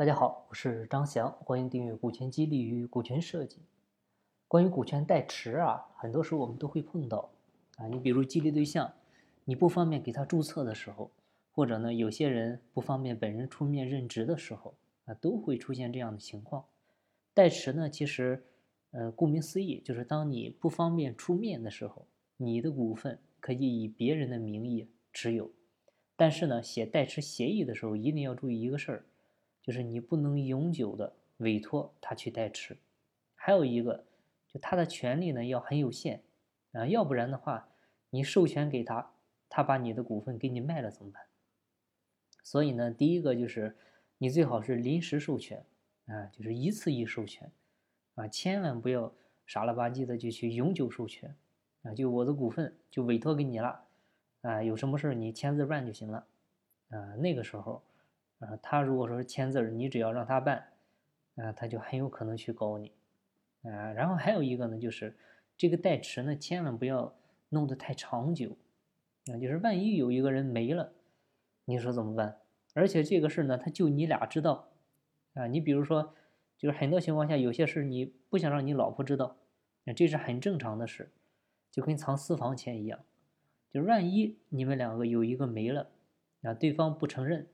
大家好，我是张翔，欢迎订阅《股权激励与股权设计》。关于股权代持啊，很多时候我们都会碰到啊。你比如激励对象，你不方便给他注册的时候，或者呢，有些人不方便本人出面任职的时候啊，都会出现这样的情况。代持呢，其实，呃，顾名思义，就是当你不方便出面的时候，你的股份可以以别人的名义持有。但是呢，写代持协议的时候，一定要注意一个事儿，就是你不能永久的委托他去代持。还有一个，就他的权利呢要很有限啊，要不然的话，你授权给他，他把你的股份给你卖了怎么办？所以呢，第一个就是你最好是临时授权啊，就是一次一授权啊，千万不要傻了吧唧的就去永久授权啊，就我的股份就委托给你了。啊，有什么事你签字办就行了，啊，那个时候，啊，他如果说签字你只要让他办，啊，他就很有可能去告你，啊，然后还有一个呢，就是这个代持呢，千万不要弄得太长久，啊，就是万一有一个人没了，你说怎么办？而且这个事呢，他就你俩知道，啊，你比如说，就是很多情况下，有些事你不想让你老婆知道，啊，这是很正常的事，就跟藏私房钱一样。就万一你们两个有一个没了，啊，对方不承认，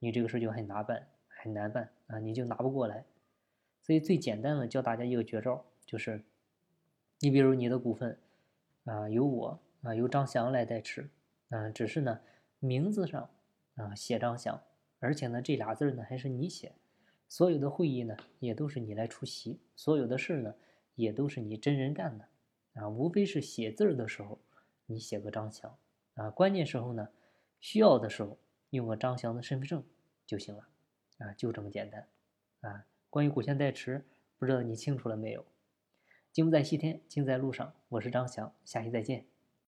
你这个事就很难办，很难办啊，你就拿不过来。所以最简单的教大家一个绝招，就是，你比如你的股份，啊，由我啊，由张翔来代持，啊，只是呢名字上啊写张翔，而且呢这俩字呢还是你写，所有的会议呢也都是你来出席，所有的事呢也都是你真人干的，啊，无非是写字的时候。你写个张翔啊，关键时候呢，需要的时候用个张翔的身份证就行了啊，就这么简单啊。关于股权代持，不知道你清楚了没有？金不在西天，金在路上。我是张翔，下期再见。